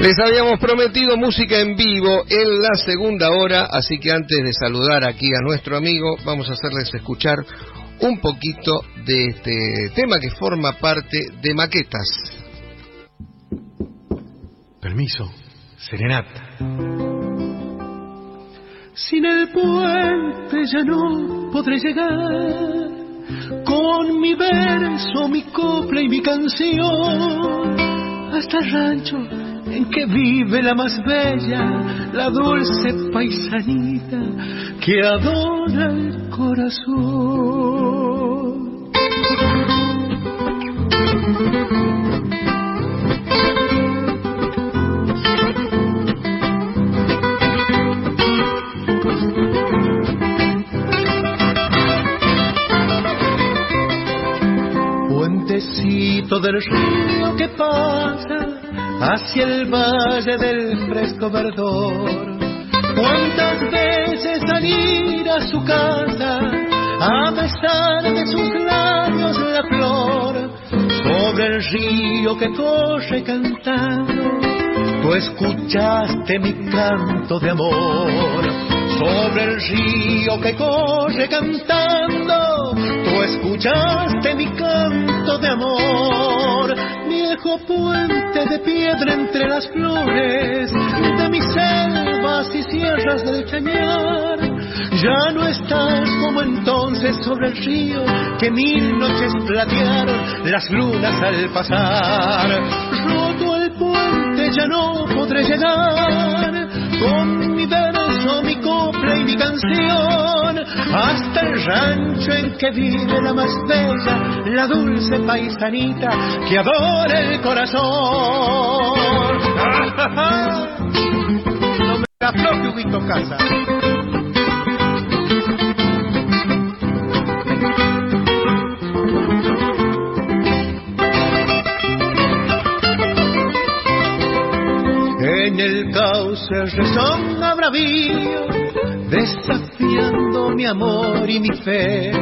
Les habíamos prometido música en vivo en la segunda hora, así que antes de saludar aquí a nuestro amigo, vamos a hacerles escuchar un poquito de este tema que forma parte de Maquetas. Permiso, serenata. Sin el puente ya no podré llegar con mi verso, mi copla y mi canción hasta el rancho en que vive la más bella, la dulce paisanita que adora el corazón. Puentecito del río que pasa hacia el valle del fresco verdor. Cuántas veces al ir a su casa, a besar de sus labios la flor, sobre el río que corre cantando, tú escuchaste mi canto de amor. Sobre el río que corre cantando, tú escuchaste mi canto de amor viejo puente de piedra entre las flores de mis selvas y sierras del Chañar. Ya no estás como entonces sobre el río que mil noches platearon las lunas al pasar. Roto el puente ya no podré llegar con mi verso, mi y mi canción hasta el rancho en que vive la más bella, la dulce paisanita que adora el corazón. no me afloje, Huguito Casa. En el cauce resonga bravío, desafiando mi amor y mi fe.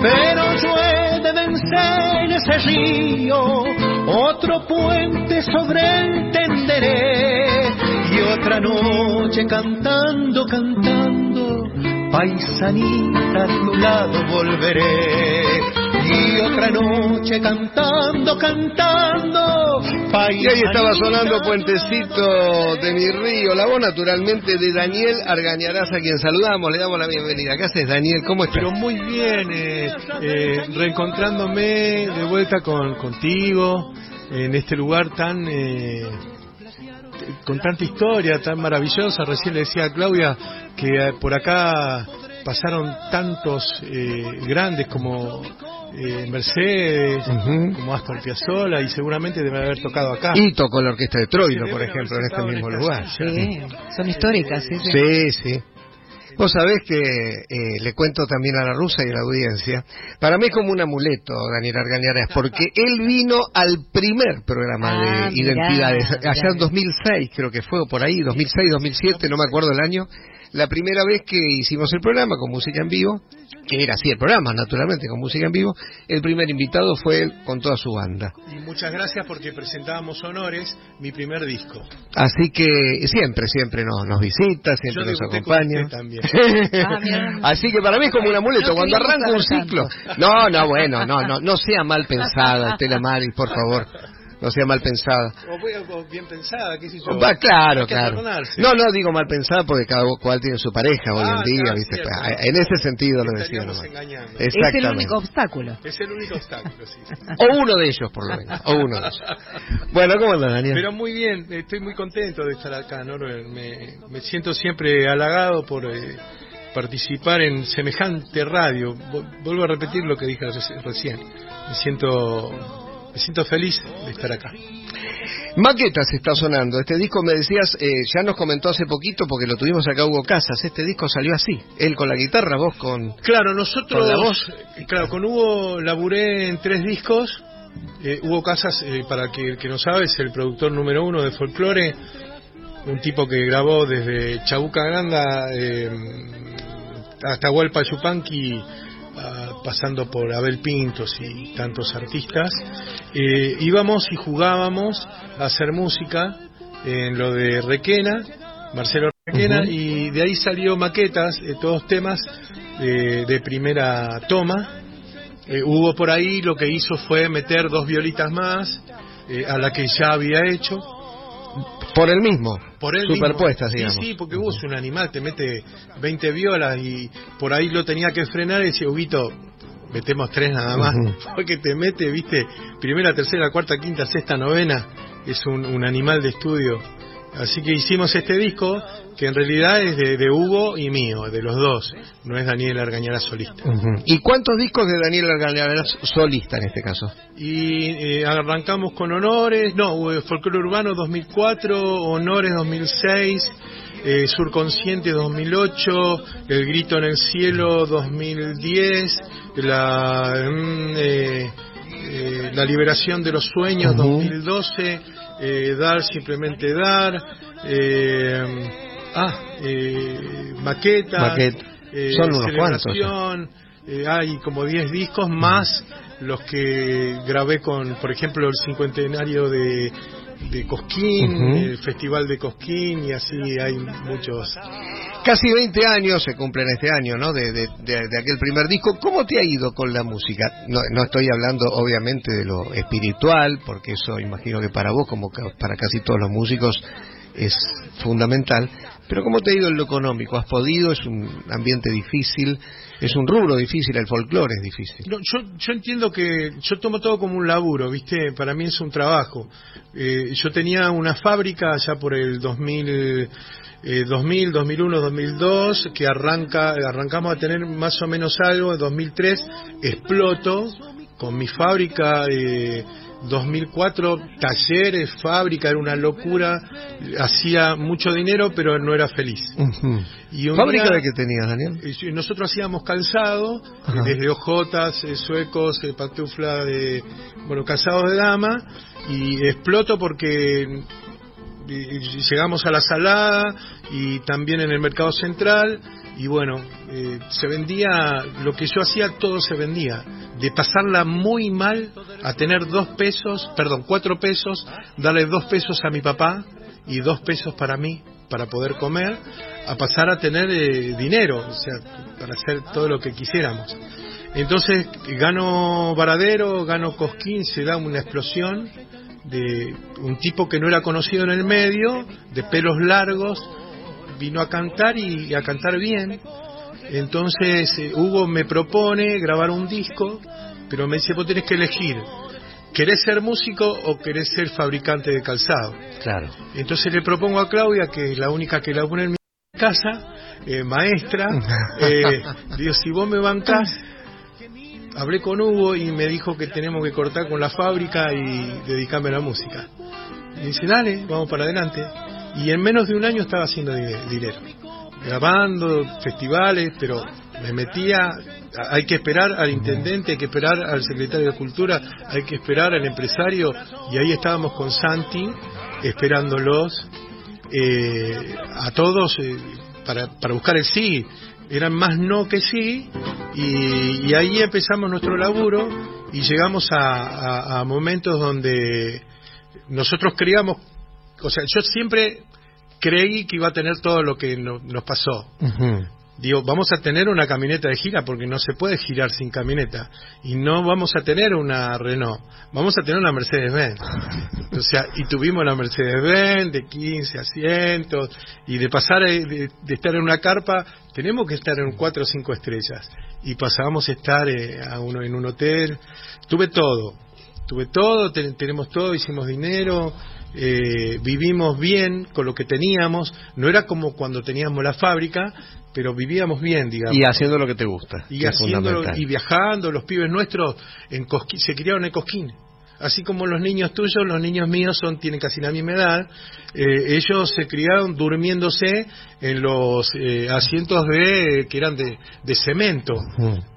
Pero yo he de vencer ese río, otro puente sobre él tenderé. Y otra noche cantando, cantando, paisanita a tu lado volveré y otra noche cantando, cantando. Y ahí estaba sonando Puentecito de mi río, la voz naturalmente de Daniel Argañarás, a quien saludamos, le damos la bienvenida. ¿Qué haces, Daniel? ¿Cómo estás? Pero muy bien, eh, eh, reencontrándome de vuelta con, contigo en este lugar tan... Eh, con tanta historia tan maravillosa, recién le decía a Claudia que por acá pasaron tantos grandes como eh, Mercedes, como Astor Piazzolla, y seguramente debe haber tocado acá. Y tocó la orquesta de Troilo, por ejemplo, en este mismo lugar. Sí, son históricas, sí. Sí, sí. Vos sabés que eh, le cuento también a la rusa y a la audiencia, para mí es como un amuleto, Daniel Argañarás, porque él vino al primer programa de ah, Identidades, allá en 2006 creo que fue, o por ahí, 2006, 2007, no me acuerdo el año, la primera vez que hicimos el programa con música en vivo, que era así el programa, naturalmente, con música en vivo, el primer invitado fue él con toda su banda. Y muchas gracias porque presentábamos Honores, mi primer disco. Así que siempre, siempre nos, nos visita, siempre nos acompaña. También. Ah, así que para mí es como un amuleto, cuando arranca un ciclo. No, no, bueno, no, no, no sea mal pensada, Estela Maris, por favor no sea mal pensada. O, bien pensada, qué sé yo. claro, claro. No, no digo mal pensada porque cada cual tiene su pareja hoy en ah, día, ¿viste? en ese sentido lo decía Es el único obstáculo. Es el único obstáculo, sí. o uno de ellos, por lo menos. O uno de ellos. Bueno, ¿cómo andas, Daniel? Pero muy bien, estoy muy contento de estar acá, ¿no? Me, me siento siempre halagado por... Eh, participar en semejante radio. Vuelvo a repetir lo que dije recién. Me siento me siento feliz de estar acá. Maquetas está sonando. Este disco, me decías, eh, ya nos comentó hace poquito porque lo tuvimos acá Hugo Casas. Este disco salió así. Él con la guitarra, vos con. Claro, nosotros. Con la voz. Claro, con Hugo laburé en tres discos. Eh, Hugo Casas, eh, para que el que no sabe, es el productor número uno de folclore. Un tipo que grabó desde Chabuca Granda hasta Hualpa Yupanqui pasando por Abel Pintos y tantos artistas, eh, íbamos y jugábamos a hacer música en lo de Requena, Marcelo Requena, y de ahí salió maquetas, eh, todos temas de, primera toma. Eh, hubo por ahí lo que hizo fue meter dos violitas más eh, a la que ya había hecho. Por el mismo. Por el superpuestas, digamos. Sí, sí, porque vos un animal, te mete 20 violas y por ahí lo tenía que frenar y decía, Huguito, metemos tres nada más. Porque te mete, viste, primera, tercera, cuarta, quinta, sexta, novena. Es un, un animal de estudio Así que hicimos este disco que en realidad es de, Hugo y mío, de los dos, no es Daniel Argañara solista. ¿Y cuántos discos de Daniel Argañara solista en este caso? Y eh, arrancamos con Honores, no, eh, Folclore Urbano 2004, Honores 2006, eh, Surconsciente 2008, El Grito en el Cielo 2010, la, mm, eh, la Liberación de los Sueños 2012, eh, dar simplemente dar, eh, ah, eh, maqueta, eh, son unos cuantos. hay como 10 discos más los que grabé con, por ejemplo, el cincuentenario de, de Cosquín, el Festival de Cosquín y así hay muchos. Casi 20 años se cumplen este año, ¿no? De, de, aquel primer disco. ¿Cómo te ha ido con la música? No, no estoy hablando, obviamente, de lo espiritual, porque eso imagino que para vos, como para casi todos los músicos, es fundamental. Pero ¿cómo te ido en lo económico? ¿Has podido? ¿Es un ambiente difícil? ¿Es un rubro difícil? ¿El folclore es difícil? yo, yo entiendo que yo tomo todo como un laburo, ¿viste? Para mí es un trabajo. Eh, yo tenía una fábrica ya por el 2000, 2000, 2001, 2002, que arranca, arrancamos a tener más o menos algo, en 2003 exploto con mi fábrica. Eh, 2004, talleres, fábrica, era una locura, hacía mucho dinero, pero no era feliz. ¿Fábrica de qué tenías, Daniel? Nosotros hacíamos calzado, desde ojotas, eh, suecos, eh, pantufla de, bueno, calzados de dama, y exploto porque llegamos a la salada y también en el mercado central y bueno, eh, se vendía, lo que yo hacía, todo se vendía. De pasarla muy mal a tener dos pesos, perdón, cuatro pesos, darle dos pesos a mi papá y dos pesos para mí, para poder comer, a pasar a tener eh, dinero, o sea, para hacer todo lo que quisiéramos. Entonces gano Varadero, gano Cosquín, se da una explosión de un tipo que no era conocido en el medio, de pelos largos, vino a cantar y, a cantar bien. Entonces eh, Hugo me propone grabar un disco, pero me dice, vos tenés que elegir, ¿querés ser músico o querés ser fabricante de calzado? Claro. Entonces le propongo a Claudia, que es la única que la pone en mi casa, eh, maestra, eh, digo, si vos me bancás, hablé con Hugo y me dijo que tenemos que cortar con la fábrica y dedicarme a la música. Y dice, dale, vamos para adelante y en menos de un año estaba haciendo dinero, grabando festivales, pero me metía, hay que esperar al intendente, hay que esperar al secretario de Cultura, hay que esperar al empresario, y ahí estábamos con Santi, esperándolos eh, a todos eh, para, para buscar el sí. Eran más no que sí, y, ahí empezamos nuestro laburo y llegamos a, a momentos donde nosotros creíamos o sea, yo siempre creí que iba a tener todo lo que nos pasó. Digo, vamos a tener una camioneta de gira porque no se puede girar sin camioneta. Y no vamos a tener una Renault, vamos a tener una Mercedes-Benz. O sea, y tuvimos la Mercedes-Benz de 15 asientos y de pasar de, estar en una carpa, tenemos que estar en cuatro o cinco estrellas. Y pasábamos a estar eh, a uno, en un hotel. Tuve todo, tuve todo, tenemos todo, hicimos dinero eh, vivimos bien con lo que teníamos, no era como cuando teníamos la fábrica, pero vivíamos bien, digamos. Y haciendo lo que te gusta. Y, y viajando, los pibes nuestros en se criaron en Cosquín. Así como los niños tuyos, los niños míos son tienen casi la misma edad, eh, ellos se criaron durmiéndose en los eh, asientos de que eran de, de cemento,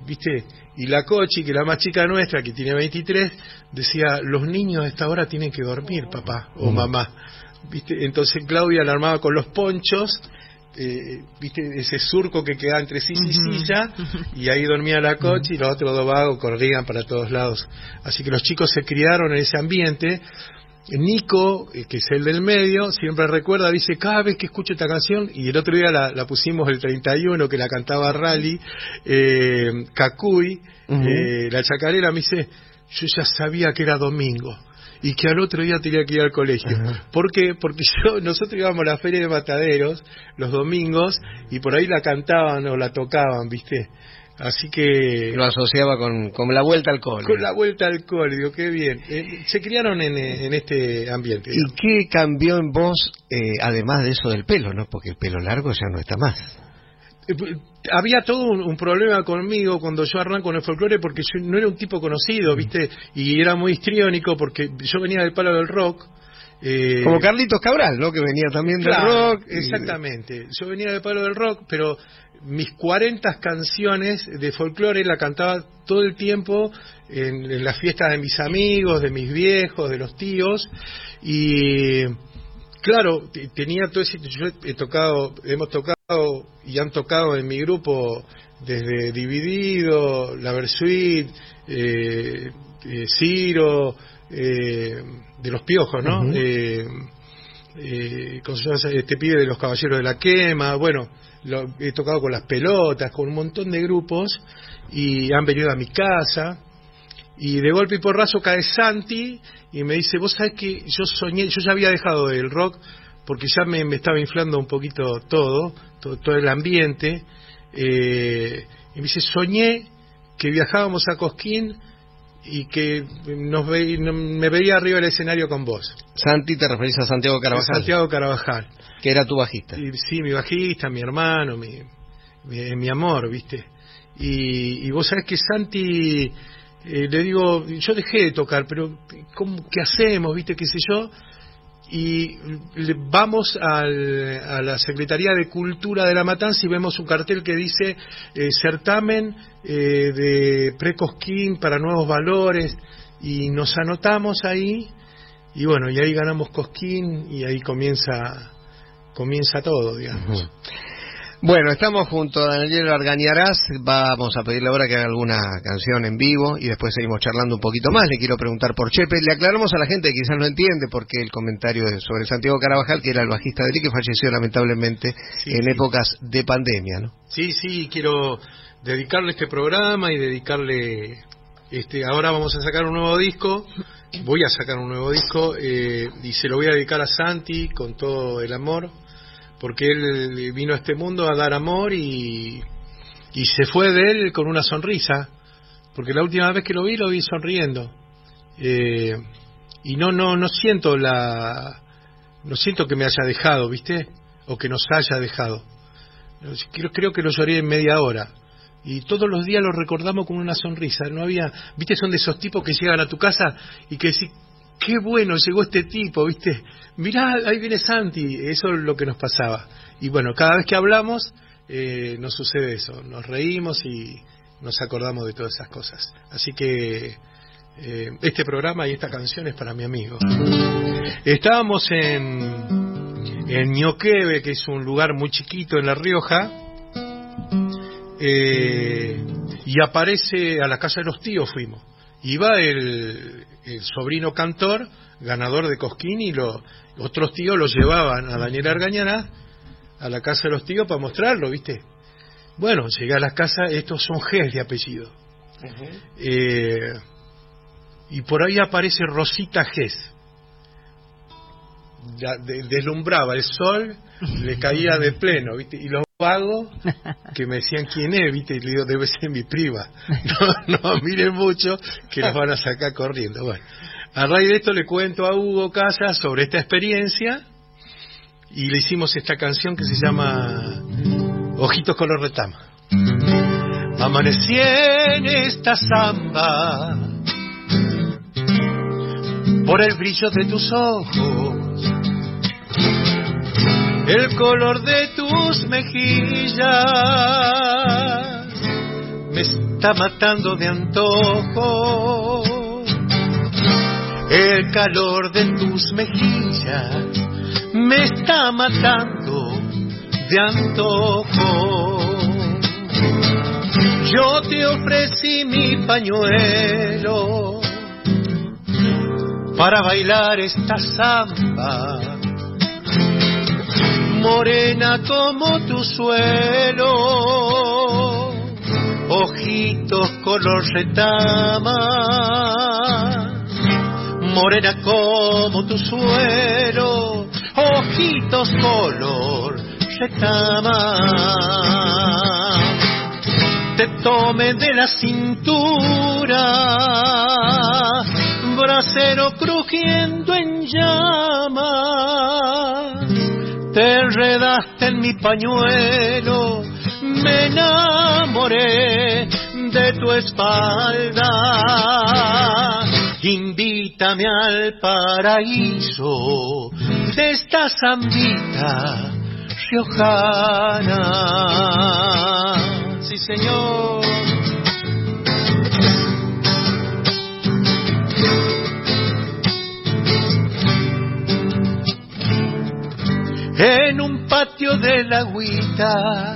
¿viste? Y la Cochi, que la más chica nuestra, que tiene 23, decía, los niños a esta hora tienen que dormir, papá o mamá. ¿Viste? Entonces Claudia la armaba con los ponchos, eh, ¿viste? Ese surco que queda entre silla y silla, y ahí dormía la Cochi y los otros dos vagos corrían para todos lados. Así que los chicos se criaron en ese ambiente Nico, eh, que es el del medio, siempre recuerda, dice, cada vez que escucho esta canción, y el otro día la, pusimos el 31, que la cantaba Rally, eh, eh, la chacarera, me dice, yo ya sabía que era domingo y que al otro día tenía que ir al colegio. ¿Por qué? Porque yo, nosotros íbamos a la feria de mataderos los domingos y por ahí la cantaban o la tocaban, ¿viste? Así que... Lo asociaba con, con la vuelta al cole. Con la vuelta al cole, digo, qué bien. Eh, se criaron en, en, este ambiente. ¿Y qué cambió en vos, eh, además de eso del pelo, no? Porque el pelo largo ya no está más. Eh, había todo un, problema conmigo cuando yo arranco en el folclore porque yo no era un tipo conocido, ¿viste? Y era muy histriónico porque yo venía del palo del rock. Como Carlitos Cabral, ¿no? Que venía también del rock. Exactamente. Yo venía del palo del rock, pero mis 40 canciones de folclore la cantaba todo el tiempo en, las fiestas de mis amigos, de mis viejos, de los tíos. Y claro, tenía todo ese yo he tocado, hemos tocado y han tocado en mi grupo desde Dividido, La Versuit, eh, eh, Ciro, eh, de los Piojos, ¿no? eh, este pibe de los Caballeros de la Quema, bueno, lo, he tocado con las pelotas, con un montón de grupos y han venido a mi casa y de golpe y porrazo cae Santi y me dice, vos sabés que yo soñé, yo ya había dejado el rock porque ya me, estaba inflando un poquito todo, todo, el ambiente, eh, y me dice, soñé que viajábamos a Cosquín y que nos me veía arriba del escenario con vos. Santi, te referís a Santiago Carabajal. Santiago Carabajal. Que era tu bajista. sí, mi bajista, mi hermano, mi, mi, amor, ¿viste? Y, y, vos sabés que Santi, eh, le digo, yo dejé de tocar, pero ¿cómo, ¿qué hacemos, viste, qué sé yo? Y vamos al, a la Secretaría de Cultura de La Matanza y vemos un cartel que dice eh, certamen eh, de Precosquín para nuevos valores y nos anotamos ahí y bueno, y ahí ganamos Cosquín y ahí comienza comienza todo, digamos. Bueno, estamos junto a Daniel Argañarás, vamos a pedirle ahora que haga alguna canción en vivo y después seguimos charlando un poquito más. Le quiero preguntar por Chepe, le aclaramos a la gente que quizás no entiende porque el comentario sobre Santiago Carabajal, que era el bajista de él que falleció lamentablemente en épocas de pandemia, ¿no? Sí, sí, quiero dedicarle este programa y dedicarle, este, ahora vamos a sacar un nuevo disco, voy a sacar un nuevo disco eh, y se lo voy a dedicar a Santi con todo el amor porque él vino a este mundo a dar amor y, y se fue de él con una sonrisa, porque la última vez que lo vi lo vi sonriendo. Eh, y no, no, no siento la, no siento que me haya dejado, ¿viste? O que nos haya dejado. Creo, creo que lo lloré en media hora. Y todos los días lo recordamos con una sonrisa. No había, ¿viste? Son de esos tipos que llegan a tu casa y que decís, qué bueno llegó este tipo, ¿viste? Mirá, ahí viene Santi, eso es lo que nos pasaba. Y bueno, cada vez que hablamos eh, nos sucede eso, nos reímos y nos acordamos de todas esas cosas. Así que eh, este programa y esta canción es para mi amigo. Estábamos en, en Ñoquebe, que es un lugar muy chiquito en La Rioja, eh, y aparece a la casa de los tíos fuimos. Iba el, el sobrino cantor, ganador de Cosquín, y los otros tíos lo llevaban a Daniel Argañana a la casa de los tíos para mostrarlo, ¿viste? Bueno, llegué a la casa, estos son Gs de apellido. Eh, y por ahí aparece Rosita Gs. deslumbraba el sol, le caía de pleno, ¿viste? Y los vagos que me decían quién es, ¿viste? Y le digo, debe ser mi prima. No, no miren mucho, que nos van a sacar corriendo. Bueno, a raíz de esto le cuento a Hugo Casas sobre esta experiencia y le hicimos esta canción que se llama Ojitos color retama. Amanecí en esta samba por el brillo de tus ojos, el color de tus mejillas me está matando de antojo el calor de tus mejillas me está matando de antojo. Yo te ofrecí mi pañuelo para bailar esta samba. Morena como tu suelo, ojitos color retama. Morena como tu suelo, ojitos color retama. Te tome de la cintura, brasero crujiendo en llamas, te enredaste en mi pañuelo, me enamoré de tu espalda. Invítame al paraíso de esta zambita riojana sí señor. En un patio de la agüita,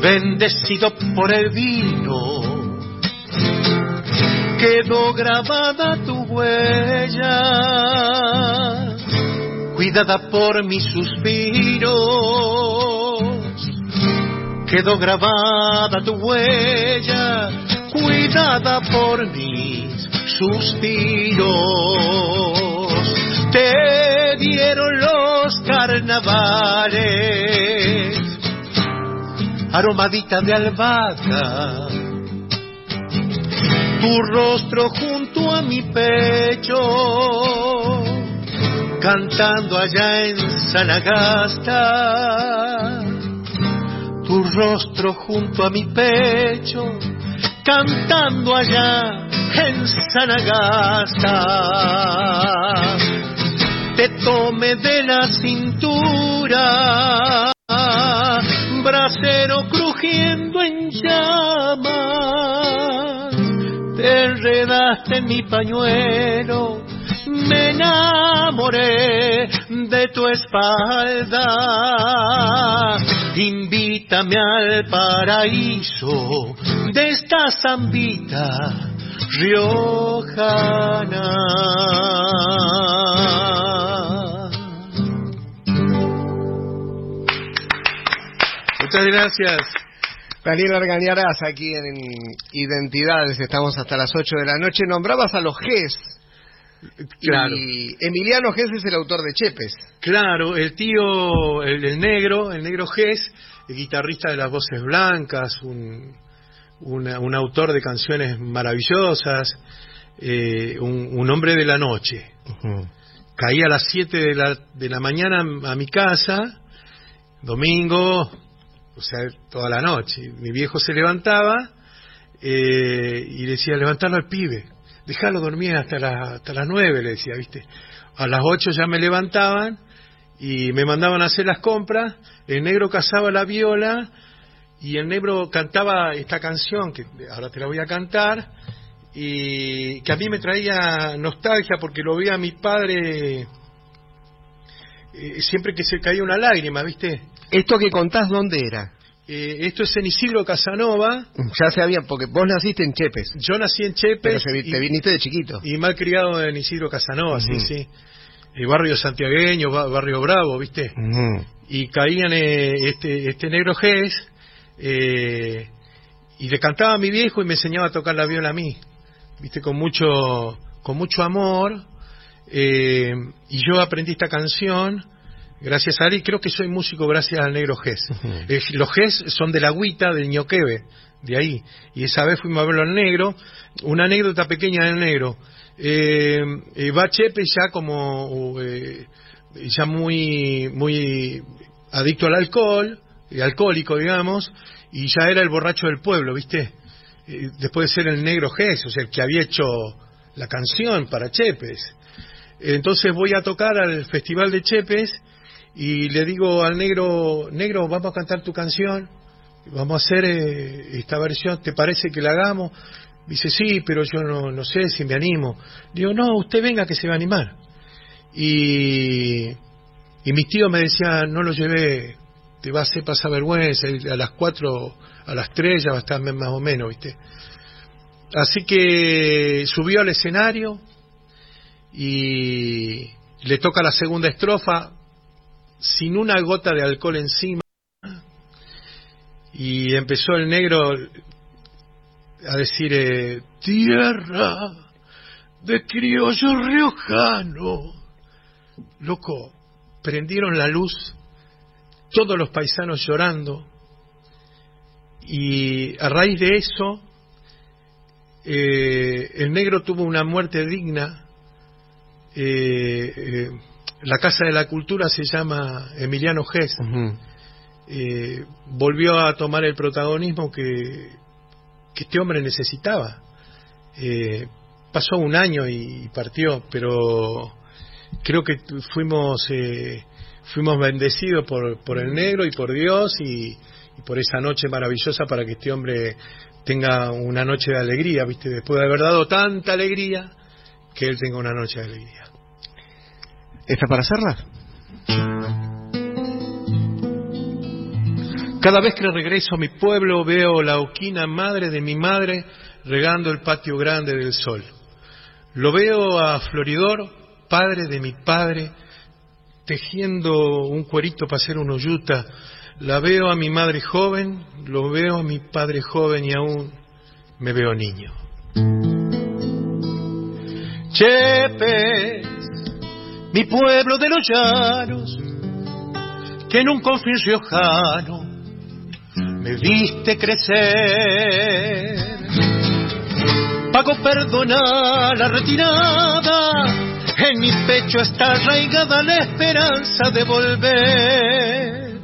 bendecido por el vino, quedó grabada tu huella, cuidada por mi suspiro quedó grabada tu huella, cuidada por mis suspiros. Aromadita de albahaca, tu rostro junto a mi pecho, cantando allá en Sanagasta tu rostro junto a mi pecho, cantando allá en Sanagasta. Te tome de la cintura, brasero crujiendo en llamas, te enredaste en mi pañuelo me enamoré de tu espalda. Invítame al paraíso de esta zambita riojana. Muchas gracias. Daniel Argañarás, aquí en Identidades, estamos hasta las 8 de la noche. Nombrabas a los GES, Claro. Y Emiliano Gess es el autor de Chepes. Claro, el tío, el, negro, el negro Gess, el guitarrista de las voces blancas, un, un autor de canciones maravillosas, eh, un, hombre de la noche. Caía a las 7 de la, de la mañana a mi casa, domingo, o sea, toda la noche. Mi viejo se levantaba eh, y decía, levantarlo al pibe déjalo dormir hasta, hasta las nueve, le decía, ¿viste? A las ocho ya me levantaban y me mandaban a hacer las compras, el negro cazaba la viola y el negro cantaba esta canción, que ahora te la voy a cantar, y que a mí me traía nostalgia porque lo veía a mi padre eh, siempre que se caía una lágrima, ¿viste? ¿Esto que contás dónde era? Eh, esto es en Isidro Casanova. Ya sabía, porque vos naciste en Chepes. Yo nací en Chepes. Pero te viniste de chiquito. Y mal criado en Isidro Casanova, sí, sí. El barrio santiagueño, barrio bravo, ¿viste? Y caían eh, este, este negro Gés, eh, y le cantaba a mi viejo y me enseñaba a tocar la viola a mí, ¿viste? Con mucho, con mucho amor. y yo aprendí esta canción Gracias a y creo que soy músico gracias al negro Gess. Eh, los Gess son de la agüita del ñoquebe, de ahí. Y esa vez fuimos a verlo al negro. Una anécdota pequeña del negro. Eh, eh va Chepe ya como, eh, ya muy, muy adicto al alcohol, alcohólico, digamos, y ya era el borracho del pueblo, ¿viste? después de ser el negro Gess, o sea, el que había hecho la canción para Chepes. Entonces voy a tocar al Festival de Chepes y le digo al negro, negro, vamos a cantar tu canción, vamos a hacer eh, esta versión, ¿te parece que la hagamos? Dice, sí, pero yo no, no sé si me animo. Digo, no, usted venga que se va a animar. Y, y mis tíos me decían, no lo llevé, te va a hacer pasar vergüenza, a las cuatro, a las tres ya va a estar más o menos, ¿viste? Así que subió al escenario, y le toca la segunda estrofa sin una gota de alcohol encima. Y empezó el negro a decir eh, tierra de criollo riojano loco prendieron la luz todos los paisanos llorando. Y a raíz de eso eh, el negro tuvo una muerte digna eh, la Casa de la Cultura se llama Emiliano Gess. Eh, volvió a tomar el protagonismo que, este hombre necesitaba. pasó un año y partió, pero creo que fuimos fuimos bendecidos por, por el negro y por Dios y, y, por esa noche maravillosa para que este hombre tenga una noche de alegría, ¿viste? Después de haber dado tanta alegría, que él tenga una noche de alegría. ¿Está para hacerla? Cada vez que regreso a mi pueblo veo la oquina madre de mi madre regando el patio grande del sol. Lo veo a Floridor, padre de mi padre, tejiendo un cuerito para hacer una yuta. La veo a mi madre joven, lo veo a mi padre joven y aún me veo niño. Chepe, mi pueblo de los llanos, que en un confín riojano me viste crecer. Pago perdonar la retirada, en mi pecho está arraigada la esperanza de volver.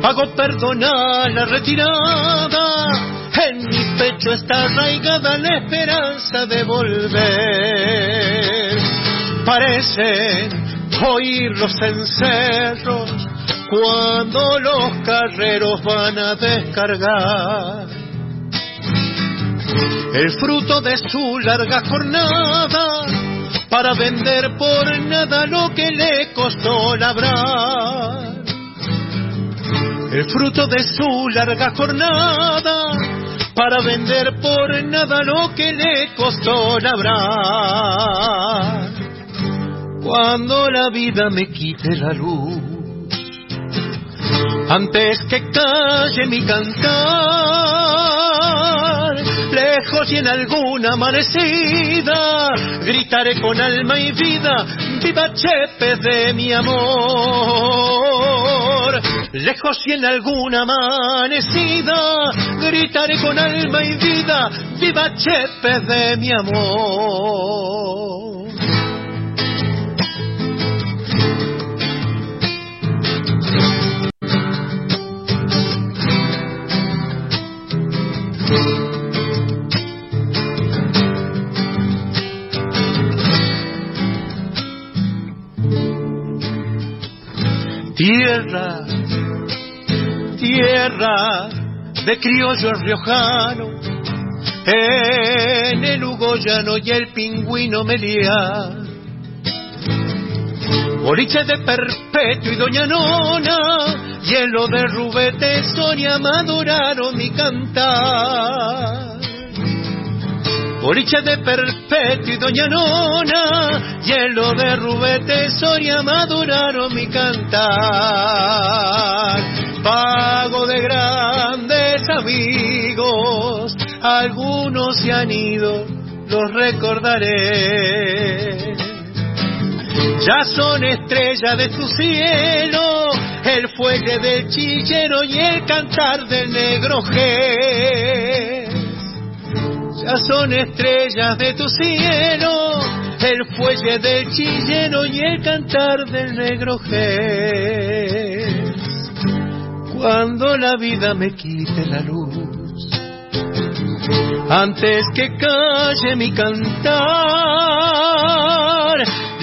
Pago perdonar la retirada, en mi pecho está arraigada la esperanza de volver parecen oír los encerros cuando los carreros van a descargar el fruto de su larga jornada para vender por nada lo que le costó labrar. El fruto de su larga jornada para vender por nada lo que le costó labrar cuando la vida me quite la luz. Antes que calle mi cantar, lejos y en alguna amanecida, gritaré con alma y vida, viva Chepe de mi amor. Lejos y en alguna amanecida, gritaré con alma y vida, viva Chepe de mi amor. Tierra, tierra de criollo riojano, en el Ugoyano y el pingüino Melía. Boliche de Perpetuo y Doña Nona, hielo de Rubete, Sonia maduraron mi cantar. Boliche de Perpetuo y Doña Nona, hielo de Rubete, Soria maduraron mi cantar. Pago de grandes amigos, algunos se han ido, los recordaré. Ya son estrellas de tu cielo, el fuelle del chillero y el cantar del negro G son estrellas de tu cielo, el fuelle del chillero y el cantar del negro Jes. Cuando la vida me quite la luz, antes que calle mi cantar,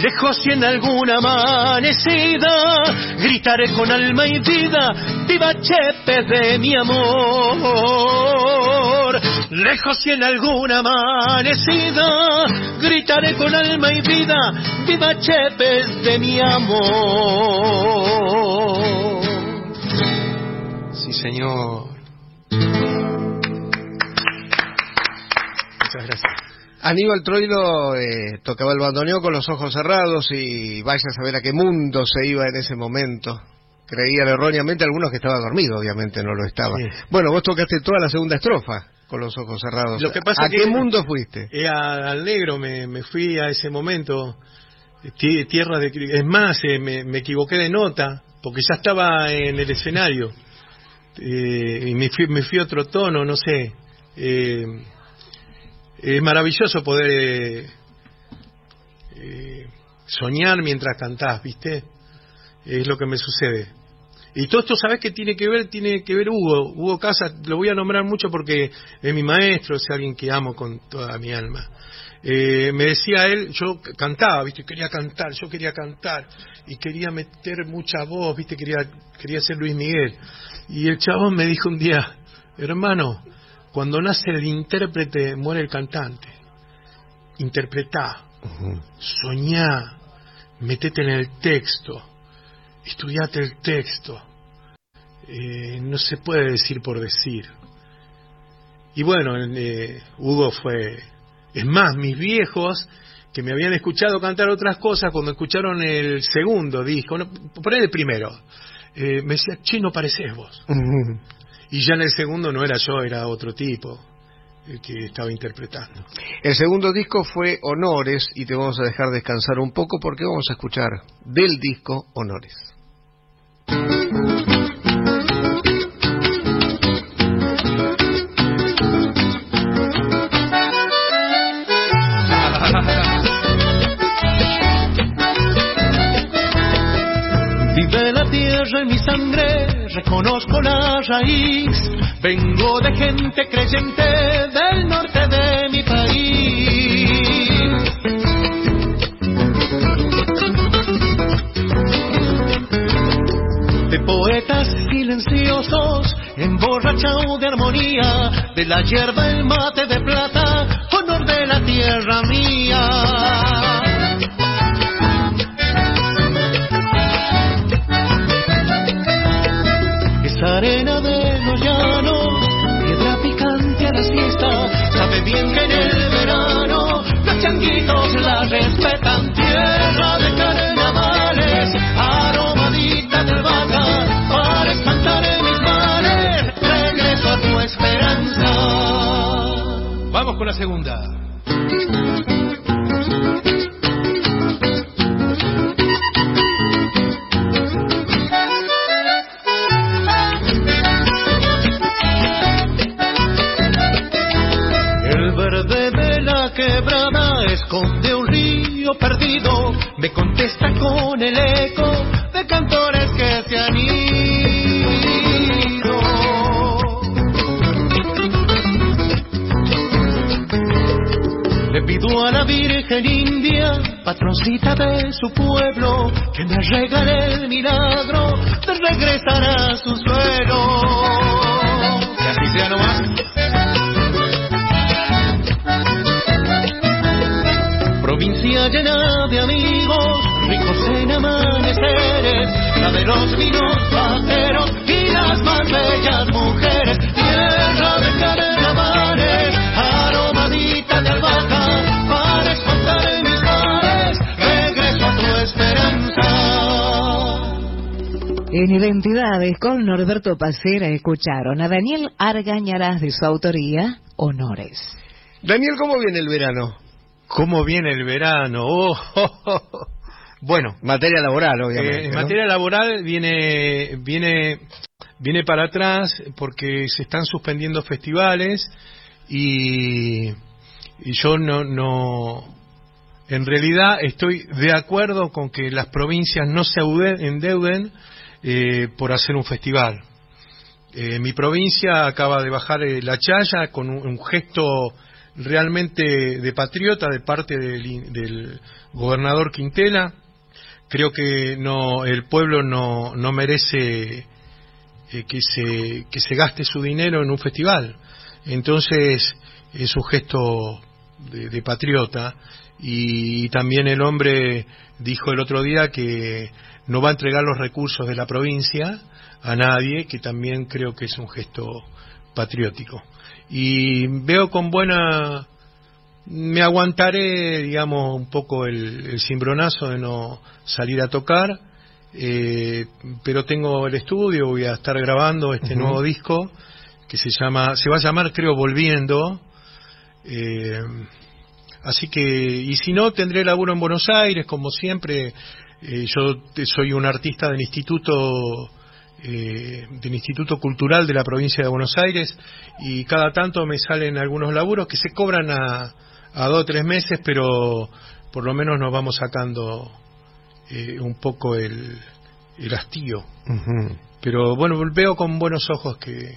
lejos y en alguna amanecida, gritaré con alma y vida, viva Chepe de mi amor. Lejos y en alguna amanecida, gritaré con alma y vida, viva Chepe de mi amor. Sí, señor. Muchas gracias. Aníbal Troilo eh, tocaba el bandoneón con los ojos cerrados y vaya a saber a qué mundo se iba en ese momento. Creían erróneamente algunos que estaba dormido, obviamente no lo estaba. Bueno, vos tocaste toda la segunda estrofa con los ojos cerrados. Lo que pasa ¿A qué mundo fuiste? Eh, al negro me, me, fui a ese momento, tierra de... Es más, eh, me, me, equivoqué de nota, porque ya estaba en el escenario. Eh, y me fui, me fui a otro tono, no sé. Eh, es maravilloso poder soñar mientras cantás, ¿viste? Es lo que me sucede. Y todo esto, ¿sabes qué tiene que ver? Tiene que ver Hugo. Hugo Casa, lo voy a nombrar mucho porque es mi maestro, es alguien que amo con toda mi alma. Eh, me decía él, yo cantaba, ¿viste? Quería cantar, yo quería cantar y quería meter mucha voz, ¿viste? Quería, quería ser Luis Miguel. Y el chabón me dijo un día, hermano, cuando nace el intérprete, muere el cantante. Interpretá, soñá, metete en el texto, estudiate el texto. Eh, no se puede decir por decir. Y bueno, eh, Hugo fue... Es más, mis viejos, que me habían escuchado cantar otras cosas, cuando escucharon el segundo disco, no, poner el primero, eh, me decía, che, no pareces vos. Y ya en el segundo no era yo, era otro tipo el que estaba interpretando. El segundo disco fue Honores y te vamos a dejar descansar un poco porque vamos a escuchar del disco Honores. Vive la tierra en mi sangre reconozco la raíz. Vengo de gente creyente del norte de poetas silenciosos, emborrachados de armonía, de la hierba el mate de plata, honor de la tierra mía. arena de los llanos, piedra picante a las fiestas, sabe bien que en el verano los changuitos la respetan, tierra de la segunda. De su pueblo, que me regale el milagro de regresar a Norberto Pacera escucharon a Daniel Argañarás de su autoría, Honores. Daniel, ¿cómo viene el verano? ¿Cómo viene el verano? Oh, oh, oh, bueno, materia laboral, obviamente. Eh, en materia laboral viene, viene, viene para atrás porque se están suspendiendo festivales y, yo no, no, en realidad estoy de acuerdo con que las provincias no se endeuden eh, por hacer un festival. Eh, mi provincia acaba de bajar la chaya con un gesto realmente de patriota de parte del, gobernador Quintela. Creo que no, el pueblo no, no merece eh, que, se, que se gaste su dinero en un festival. Entonces es un gesto de, patriota y, también el hombre dijo el otro día que no va a entregar los recursos de la provincia a nadie, que también creo que es un gesto patriótico. Y veo con buena me aguantaré, digamos, un poco el, cimbronazo de no salir a tocar, eh, pero tengo el estudio, voy a estar grabando este nuevo disco que se llama, se va a llamar creo Volviendo, eh, así que, y si no, tendré laburo en Buenos Aires, como siempre, eh, yo soy un artista del Instituto eh, del Instituto Cultural de la provincia de Buenos Aires y cada tanto me salen algunos laburos que se cobran a, a dos o tres meses, pero por lo menos nos vamos sacando eh, un poco el, el hastío. Pero bueno, veo con buenos ojos que...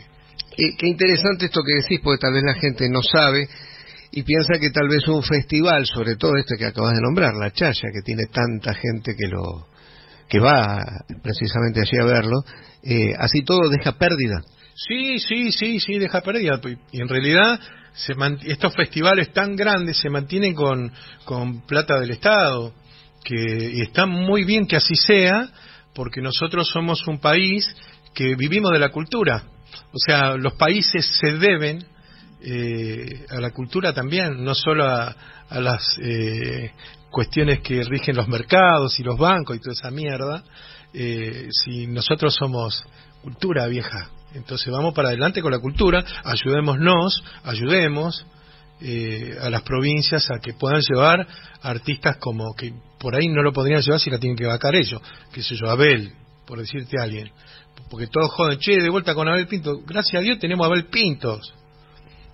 qué interesante esto que decís, porque tal vez la gente no sabe y piensa que tal vez un festival, sobre todo este que acabas de nombrar, La Chaya, que tiene tanta gente que lo que va precisamente allí a verlo, eh, así todo deja pérdida. Sí, sí, sí, sí, deja pérdida. Y en realidad se estos festivales tan grandes se mantienen con, con plata del Estado, que y está muy bien que así sea, porque nosotros somos un país que vivimos de la cultura. O sea, los países se deben eh, a la cultura también, no solo a, a las eh, cuestiones que rigen los mercados y los bancos y toda esa mierda, eh, si nosotros somos cultura vieja, entonces vamos para adelante con la cultura, ayudémonos, ayudemos eh, a las provincias a que puedan llevar artistas como que por ahí no lo podrían llevar si la tienen que vacar ellos, que sé yo, Abel, por decirte a alguien, porque todos joden, che, de vuelta con Abel Pinto, gracias a Dios tenemos a Abel Pintos,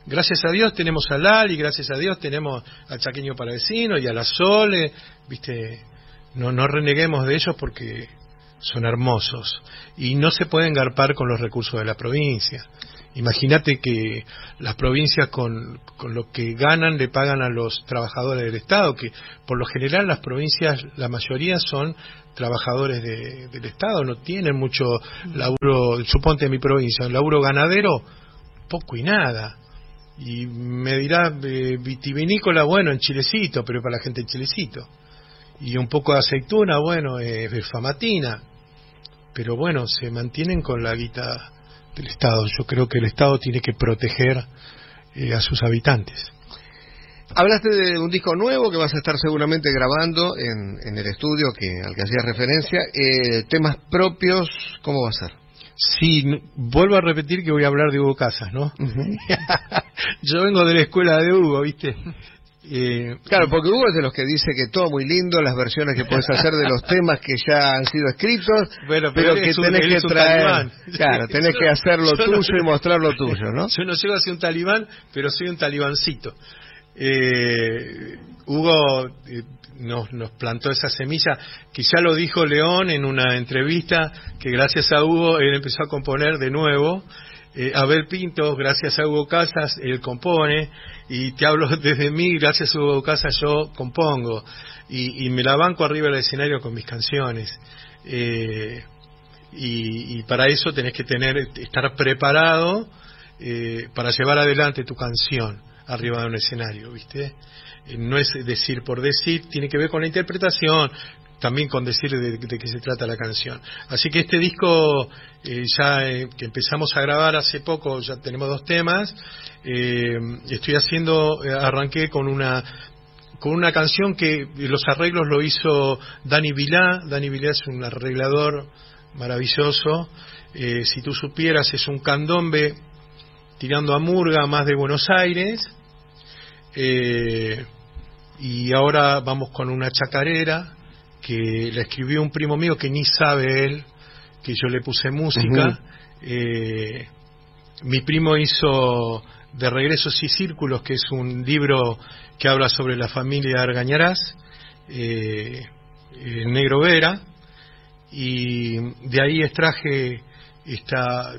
Gracias a Dios tenemos a Lali, gracias a Dios tenemos al Chaqueño Paravecino y a la Sole, viste, no, no reneguemos de ellos porque son hermosos y no se pueden garpar con los recursos de la provincia. Imagínate que las provincias con, lo que ganan le pagan a los trabajadores del Estado, que por lo general las provincias, la mayoría son trabajadores del Estado, no tienen mucho laburo, suponte en mi provincia, un laburo ganadero, poco y nada y me dirá eh, vitivinícola, bueno, en Chilecito, pero para la gente en Chilecito. Y un poco de aceituna, bueno, es famatina. Pero bueno, se mantienen con la guita del Estado. Yo creo que el Estado tiene que proteger eh, a sus habitantes. Hablaste de un disco nuevo que vas a estar seguramente grabando en, en el estudio que, al que hacías referencia. Eh, ¿Temas propios? ¿Cómo va a ser? Sí, vuelvo a repetir que voy a hablar de Hugo Casas, ¿no? Yo vengo de la escuela de Hugo, ¿viste? Eh, claro, porque Hugo es de los que dice que todo muy lindo, las versiones que puedes hacer de los temas que ya han sido escritos, pero, que tenés que traer, claro, tenés que hacer lo tuyo y mostrar lo tuyo, ¿no? Yo no llego a ser un talibán, pero soy un talibancito. Eh, Hugo eh, nos, nos, plantó esa semilla, ya lo dijo León en una entrevista, que gracias a Hugo él empezó a componer de nuevo. Eh, Abel Pinto, gracias a Hugo Casas, él compone, y te hablo desde mí, gracias a Hugo Casas yo compongo, y, me la banco arriba del escenario con mis canciones. Eh, y, para eso tenés que tener, estar preparado eh, para llevar adelante tu canción arriba de un escenario, ¿viste? Eh, no es decir por decir, tiene que ver con la interpretación, también con decir de, qué se trata la canción. Así que este disco eh, ya eh, que empezamos a grabar hace poco, ya tenemos dos temas, estoy haciendo, arranqué con una con una canción que los arreglos lo hizo Dani Vilá, Dani Vilá es un arreglador maravilloso, si tú supieras es un candombe tirando a Murga más de Buenos Aires, y ahora vamos con una chacarera que la escribió un primo mío que ni sabe él, que yo le puse música. Eh, mi primo hizo De Regresos y Círculos, que es un libro que habla sobre la familia Argañarás, eh, Negro Vera, y de ahí extraje esta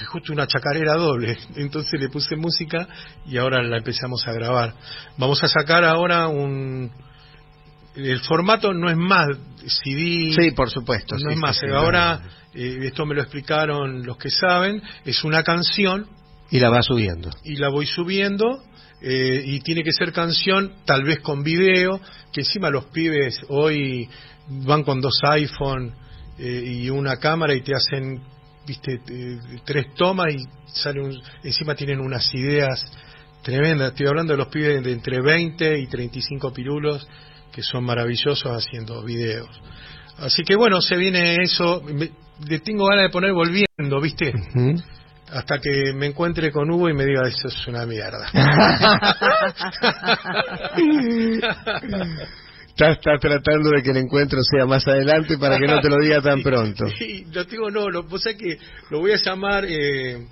que justo una chacarera doble. Entonces le puse música y ahora la empezamos a grabar. Vamos a sacar ahora un... El formato no es más CD. Sí, por supuesto. No es más. ahora, eh, esto me lo explicaron los que saben, es una canción. Y la va subiendo. Y la voy subiendo. Eh, y tiene que ser canción, tal vez con video, que encima los pibes hoy van con dos iPhone eh, y una cámara y te hacen viste tres tomas y sale encima tienen unas ideas tremenda. Estoy hablando de los pibes de entre 20 y 35 pirulos que son maravillosos haciendo videos. Así que bueno, se viene eso. le tengo ganas de poner volviendo, ¿viste? Hasta que me encuentre con Hugo y me diga, eso es una mierda. Estás tratando de que el encuentro sea más adelante para que no te lo diga tan pronto. Sí, lo digo, no, lo, pues que lo voy a llamar eh,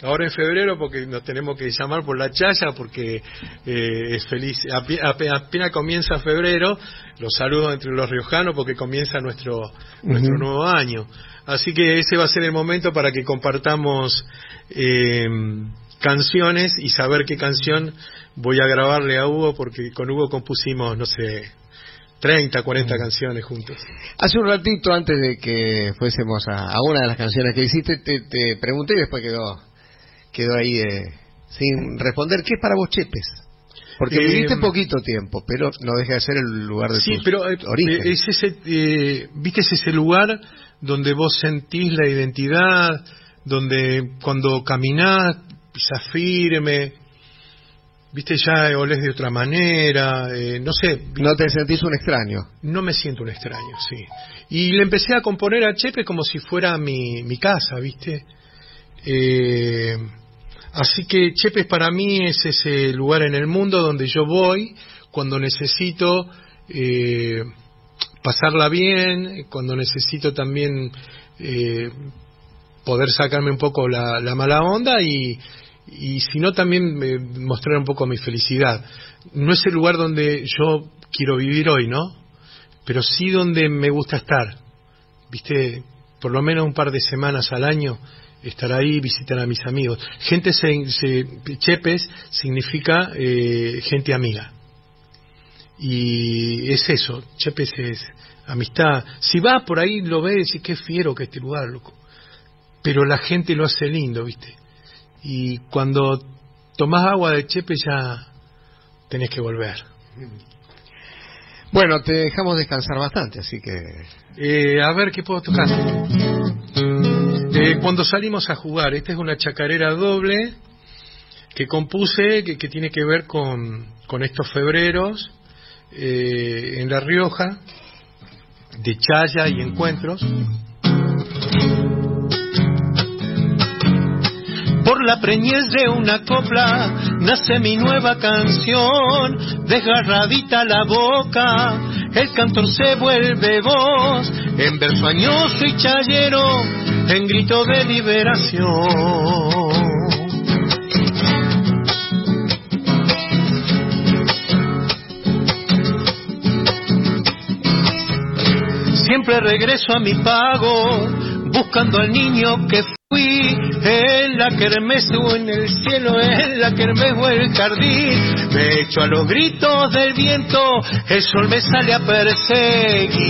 ahora en febrero porque nos tenemos que llamar por la chaya porque eh, es feliz. Apenas, comienza febrero, los saludo entre los riojanos porque comienza nuestro, nuestro nuevo año. Así que ese va a ser el momento para que compartamos eh, canciones y saber qué canción voy a grabarle a Hugo porque con Hugo compusimos, no sé, 30, 40 canciones juntos. Hace un ratito, antes de que fuésemos a, una de las canciones que hiciste, te, pregunté y después quedó, quedó ahí eh, sin responder. ¿Qué es para vos Chepes? Porque eh, viviste poquito tiempo, pero no deja de ser el lugar de sí, pero, eh, Es ese, ¿Viste es ese lugar donde vos sentís la identidad, donde cuando caminás pisas firme, viste ya olés de otra manera, eh, no sé. ¿No te sentís un extraño? No me siento un extraño, sí. Y le empecé a componer a Chepe como si fuera mi, mi casa, viste. Eh, así que Chepe para mí es ese lugar en el mundo donde yo voy cuando necesito eh, pasarla bien, cuando necesito también poder sacarme un poco la, la mala onda y, y si no también mostrar un poco mi felicidad. No es el lugar donde yo quiero vivir hoy, ¿no? Pero sí donde me gusta estar. ¿Viste? Por lo menos un par de semanas al año estar ahí, visitar a mis amigos. Gente se, Chepes significa eh, gente amiga. Y es eso, Chepes es amistad. Si vas por ahí lo ves y qué fiero que este lugar, loco. Pero la gente lo hace lindo, ¿viste? Y cuando tomás agua de Chepe ya tenés que volver. Bueno, te dejamos descansar bastante, así que... Eh, a ver, ¿qué puedo tocar? Eh, cuando salimos a jugar, esta es una chacarera doble que compuse, que, tiene que ver con, con estos febreros eh, en La Rioja, de Chaya y Encuentros. Por la preñez de una copla nace mi nueva canción, desgarradita la boca, el cantor se vuelve voz, en verso añoso y chayero, en grito de liberación. Siempre regreso a mi pago, buscando al niño que fui en la kermés o en el cielo, en la kermés o el jardín. Me echo a los gritos del viento, el sol me sale a perseguir.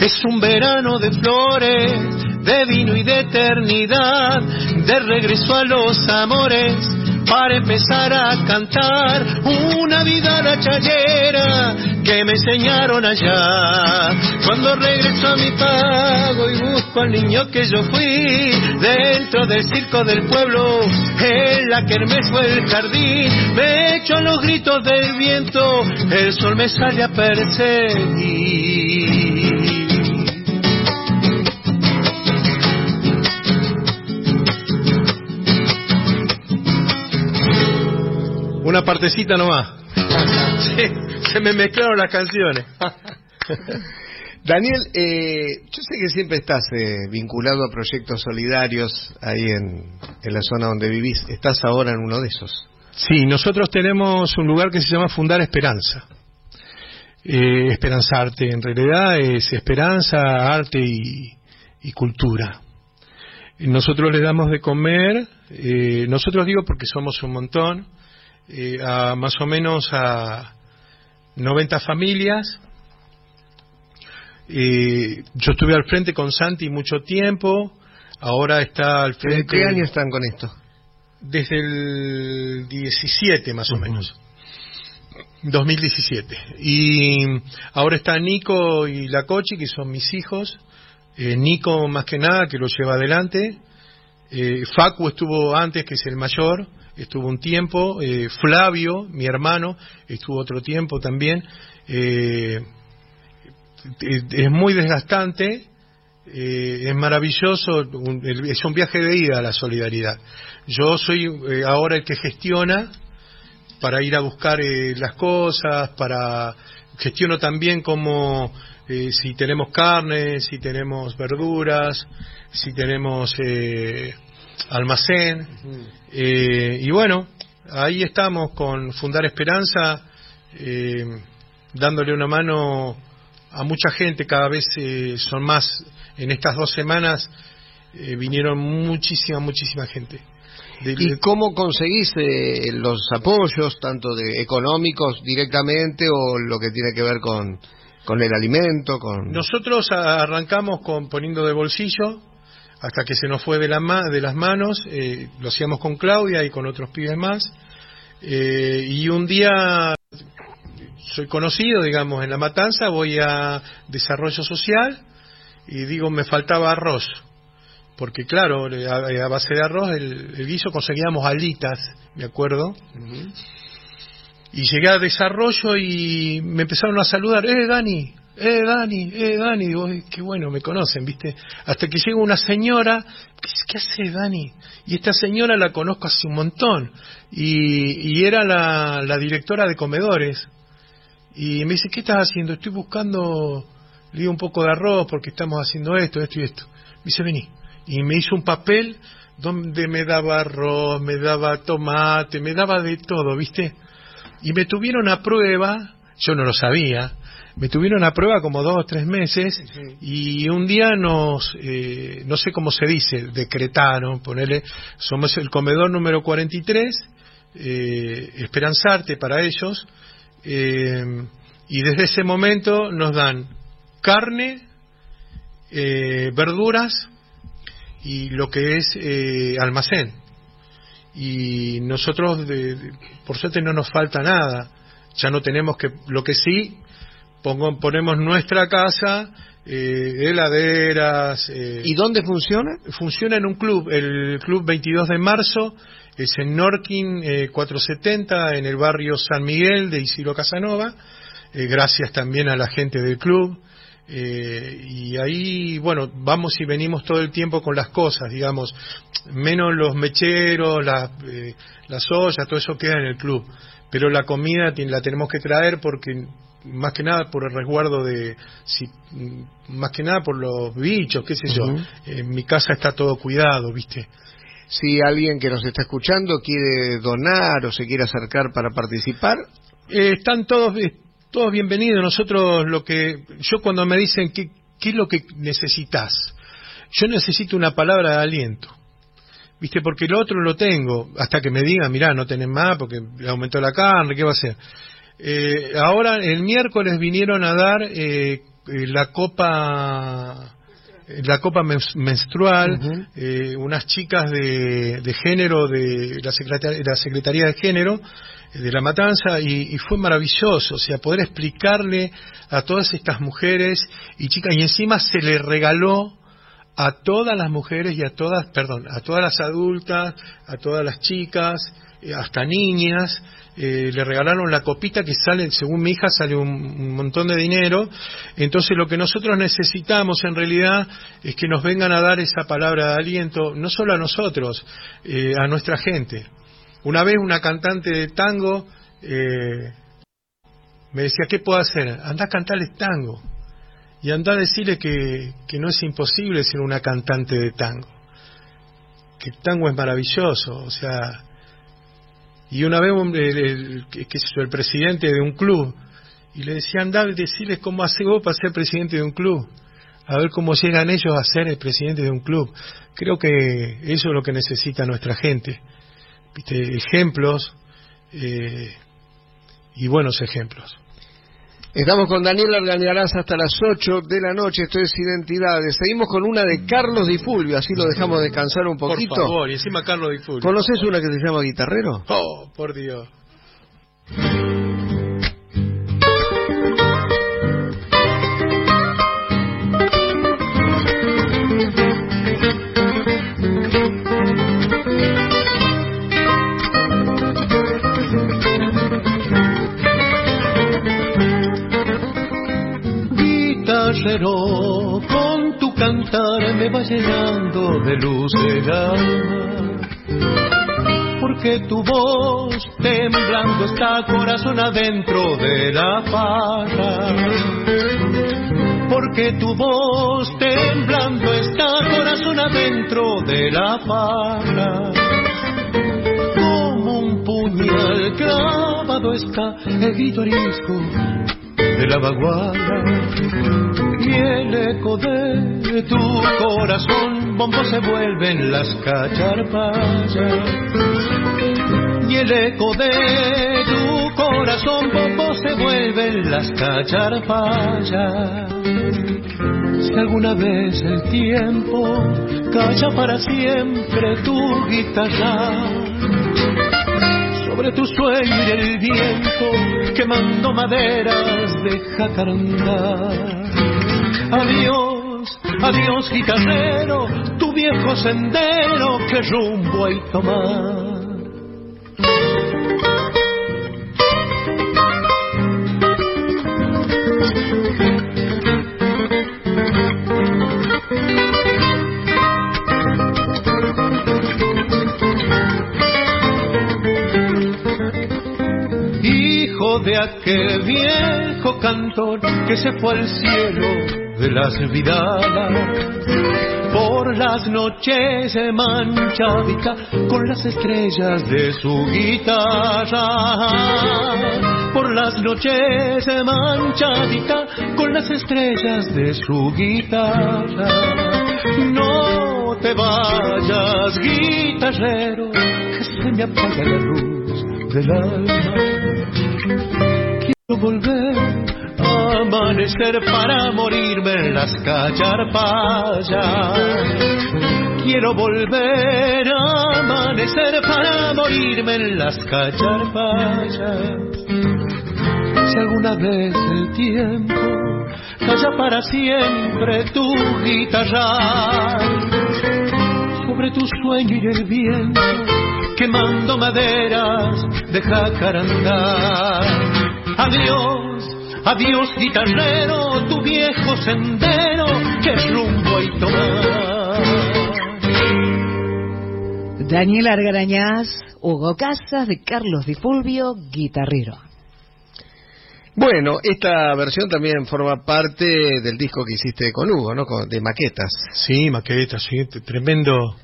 Es un verano de flores, de vino y de eternidad, de regreso a los amores para empezar a cantar una vida la chayera que me enseñaron allá. Cuando regreso a mi pago y busco al niño que yo fui dentro del circo del pueblo, en la kermés o el jardín, me echo los gritos del viento, el sol me sale a perseguir. Una partecita nomás. se me mezclaron las canciones. Daniel, eh, yo sé que siempre estás eh, vinculado a proyectos solidarios ahí en, la zona donde vivís. ¿Estás ahora en uno de esos? Sí, nosotros tenemos un lugar que se llama Fundar Esperanza. Eh, esperanzarte, en realidad es esperanza, arte y, cultura. Nosotros le damos de comer, nosotros digo porque somos un montón, eh, a más o menos a 90 familias. Eh, yo estuve al frente con Santi mucho tiempo, ahora está al frente. ¿De qué año están con esto? Desde el 17 más o menos. 2017. Y ahora está Nico y la Cochi, que son mis hijos. Eh, Nico más que nada, que lo lleva adelante. Eh, Facu estuvo antes, que es el mayor, estuvo un tiempo. Eh, Flavio, mi hermano, estuvo otro tiempo también. es muy desgastante, es maravilloso, es un viaje de ida a la solidaridad. Yo soy ahora el que gestiona para ir a buscar las cosas, para gestiono también como eh, si tenemos carne, si tenemos verduras, si tenemos eh, almacén. Eh, y bueno, ahí estamos con Fundar Esperanza, dándole una mano a mucha gente, cada vez son más, en estas dos semanas vinieron muchísima, muchísima gente. ¿Y cómo conseguís los apoyos, tanto de económicos directamente o lo que tiene que ver con con el alimento, con... Nosotros arrancamos con poniendo de bolsillo hasta que se nos fue de, la de las manos, eh, lo hacíamos con Claudia y con otros pibes más, eh, y un día soy conocido, digamos, en La Matanza, voy a Desarrollo Social y digo, me faltaba arroz, porque claro, a, base de arroz, el, guiso conseguíamos alitas, me acuerdo, y llegué a desarrollo y me empezaron a saludar, eh, Dani, eh, Dani, eh, Dani, digo, qué bueno, me conocen, ¿viste? Hasta que llega una señora, ¿qué, hace Dani? Y esta señora la conozco hace un montón, y, y era la, la, directora de comedores, y me dice, ¿qué estás haciendo? Estoy buscando, le digo un poco de arroz porque estamos haciendo esto, esto y esto. Me dice, vení. Y me hizo un papel donde me daba arroz, me daba tomate, me daba de todo, ¿viste? Y me tuvieron a prueba, yo no lo sabía, me tuvieron a prueba como dos o tres meses y un día nos, eh, no sé cómo se dice, decretaron, ponerle, somos el comedor número 43, eh, esperanzarte para ellos, eh, y desde ese momento nos dan carne, eh, verduras y lo que es almacén. Y nosotros por suerte no nos falta nada ya no tenemos que lo que sí pongo, ponemos nuestra casa eh, heladeras eh, y dónde funciona funciona en un club el club 22 de marzo es en Norkin 470 eh, en el barrio San Miguel de Isidro Casanova gracias también a la gente del club eh, y ahí, bueno, vamos y venimos todo el tiempo con las cosas, digamos, menos los mecheros, las, eh, las ollas, todo eso queda en el club. Pero la comida la tenemos que traer porque, más que nada por el resguardo de, si, más que nada por los bichos, qué sé yo. En mi casa está todo cuidado, ¿viste? Si alguien que nos está escuchando quiere donar o se quiere acercar para participar, eh, están todos todos bienvenidos. Nosotros lo que, yo cuando me dicen qué, qué es lo que necesitas, yo necesito una palabra de aliento. ¿Viste? Porque lo otro lo tengo, hasta que me digan, mirá, no tenés más porque aumentó la carne, ¿qué va a hacer? Eh, ahora, el miércoles vinieron a dar eh, eh, la copa la copa menstrual, unas chicas de, de género de la, la Secretaría de Género, de la matanza y, fue maravilloso, o sea, poder explicarle a todas estas mujeres y chicas, y encima se le regaló a todas las mujeres y a todas, perdón, a todas las adultas, a todas las chicas, eh, hasta niñas, eh, le regalaron la copita que sale, según mi hija, sale un, montón de dinero. Entonces lo que nosotros necesitamos en realidad es que nos vengan a dar esa palabra de aliento, no solo a nosotros, eh, a nuestra gente. Una vez una cantante de tango eh, me decía, ¿qué puedo hacer? Anda a cantarles tango. Y anda a decirle que, que no es imposible ser una cantante de tango. Que el tango es maravilloso. O sea, y una vez el, el, el presidente de un club, y le decía, anda decirles cómo hace vos para ser presidente de un club. A ver cómo llegan ellos a ser el presidente de un club. Creo que eso es lo que necesita nuestra gente ¿viste? ejemplos eh, y buenos ejemplos. Estamos con Daniel Argañarás hasta las 8 de la noche, esto es Identidades. Seguimos con una de Carlos Di Fulvio, así lo dejamos descansar un poquito. Por favor, y encima Carlos Di Fulvio. ¿Conoces una que se llama Guitarrero? Oh, por Dios. Guitarrero, con tu cantar me va llenando de luz el alma. Porque tu voz temblando está corazón adentro de la parra. Porque tu voz temblando está corazón adentro de la parra. Como un puñal clavado está el guitorisco de la vaguada y el eco de tu corazón bombo se vuelven las cacharpayas y el eco de tu corazón bombo se vuelven las cacharpayas si alguna vez el tiempo calla para siempre tu guitarra sobre tu sueño y el viento quemando maderas de jacarandá. Adiós, adiós guitarrero, tu viejo sendero, que rumbo hay tomar. De aquel viejo cantor que se fue al cielo de las vidalas. Por las noches manchadica con las estrellas de su guitarra. Por las noches manchadica con las estrellas de su guitarra. No te vayas, guitarrero, que se me apaga la luz del alma volver a amanecer para morirme en las cacharpayas. Quiero volver a amanecer para morirme en las cacharpayas. Si alguna vez el tiempo calla para siempre tu guitarra sobre tu sueño y el viento quemando maderas de jacarandá Adiós, adiós guitarrero, tu viejo sendero, que rumbo hay tomar. Daniel Argarañaz, Hugo Casas, de Carlos Di Fulvio, guitarrero. Bueno, esta versión también forma parte del disco que hiciste con Hugo, ¿no? De maquetas. Sí, maquetas, sí, tremendo.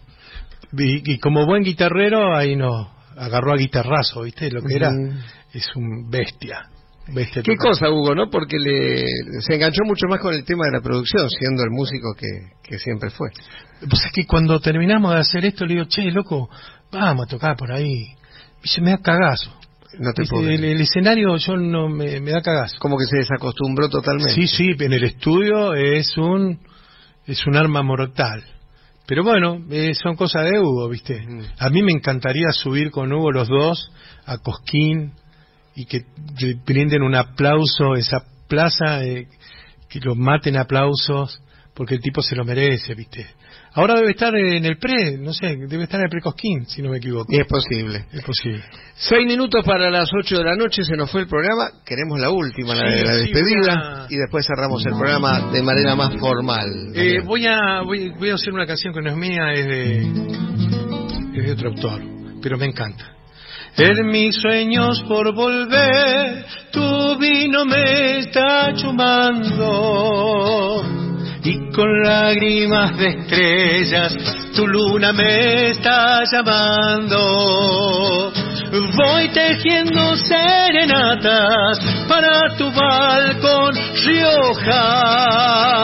Y, como buen guitarrero, ahí no agarró a guitarrazo, ¿viste? Lo que era es un bestia. Qué cosa, Hugo, ¿no? Porque le, se enganchó mucho más con el tema de la producción, siendo el músico que, siempre fue. Pues es que cuando terminamos de hacer esto, le digo, che, loco, vamos a tocar por ahí. Y se me da cagazo. No te puedo el, el, escenario yo no me, da cagazo. Como que se desacostumbró totalmente. Sí, sí, en el estudio es un es un arma mortal. Pero bueno, eh, son cosas de Hugo, ¿viste? Mm. A mí me encantaría subir con Hugo los dos a Cosquín, y que brinden un aplauso esa plaza, eh, que lo maten aplausos, porque el tipo se lo merece, ¿viste? Ahora debe estar en el pre, no sé, debe estar en el pre-Cosquín, si no me equivoco. Es posible. Es posible. Seis minutos para las ocho de la noche, se nos fue el programa. Queremos la última, la de la despedida, y después cerramos el programa de manera más formal. Eh, voy, a, voy, voy, a hacer una canción que no es mía, es de, es de otro autor, pero me encanta. En mis sueños por volver, tu vino me está chumando. Y con lágrimas de estrellas, tu luna me está llamando. Voy tejiendo serenatas para tu balcón riojano.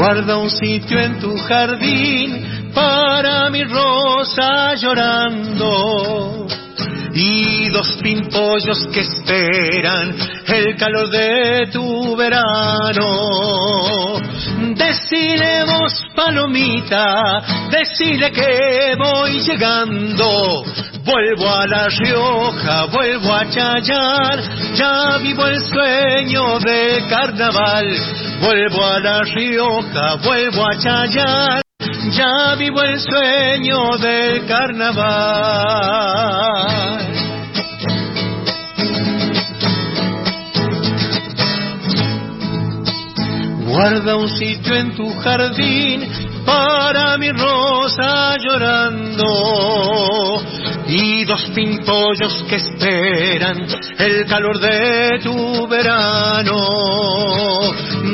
Guarda un sitio en tu jardín para mi rosa llorando y dos pimpollos que esperan el calor de tu verano. Decile vos, palomita, decile que voy llegando. Vuelvo a La Rioja, vuelvo a Chayar, ya vivo el sueño de carnaval. Vuelvo a La Rioja, vuelvo a Chayar. Ya vivo el sueño del carnaval. Guarda un sitio en tu jardín para mi rosa llorando y dos pimpollos que esperan el calor de tu verano.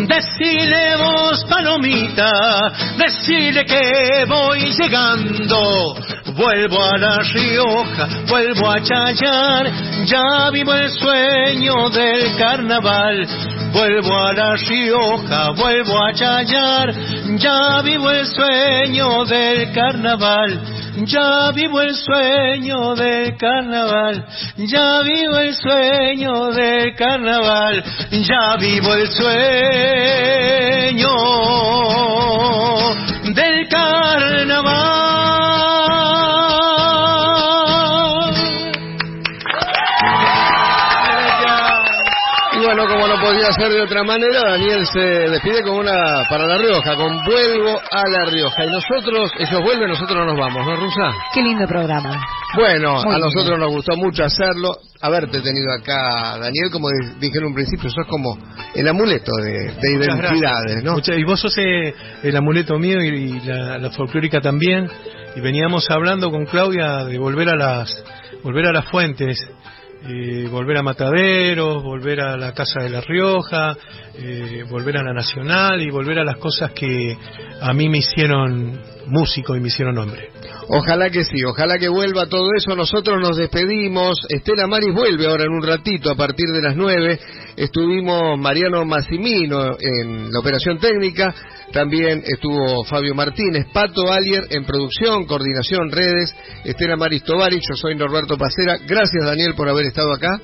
Decile vos, palomita, decile que voy llegando. Vuelvo a La Rioja, vuelvo a Chayar, ya vivo el sueño del carnaval. Vuelvo a La Rioja, vuelvo a Chayar, ya vivo el sueño del carnaval. Ya vivo el sueño del carnaval, ya vivo el sueño del carnaval, ya vivo el sueño del carnaval. Ser de otra manera, Daniel se despide con una para La Rioja, con Vuelvo a La Rioja. Y nosotros, ellos vuelven, nosotros no nos vamos, ¿no, Rusa? Qué lindo programa. Bueno, Muy a lindo. nosotros nos gustó mucho hacerlo. Haberte tenido acá, Daniel, como dije en un principio, sos como el amuleto de, identidades. ¿no? Muchas- y vos sos eh, el amuleto mío y, y la, la folclórica también. Y veníamos hablando con Claudia de volver a las volver a las fuentes, eh, volver a Mataderos, volver a la Casa de La Rioja, eh, volver a la Nacional y volver a las cosas que a mí me hicieron músico y me hicieron hombre. Ojalá que sí, ojalá que vuelva todo eso. Nosotros nos despedimos. Estela Maris vuelve ahora en un ratito a partir de las 9. Estuvimos Mariano Massimino en la operación técnica. También estuvo Fabio Martínez, Pato Alier en producción, coordinación, redes. Estela Maris Tovari, yo soy Norberto Pacera. Gracias Daniel por haber estado acá.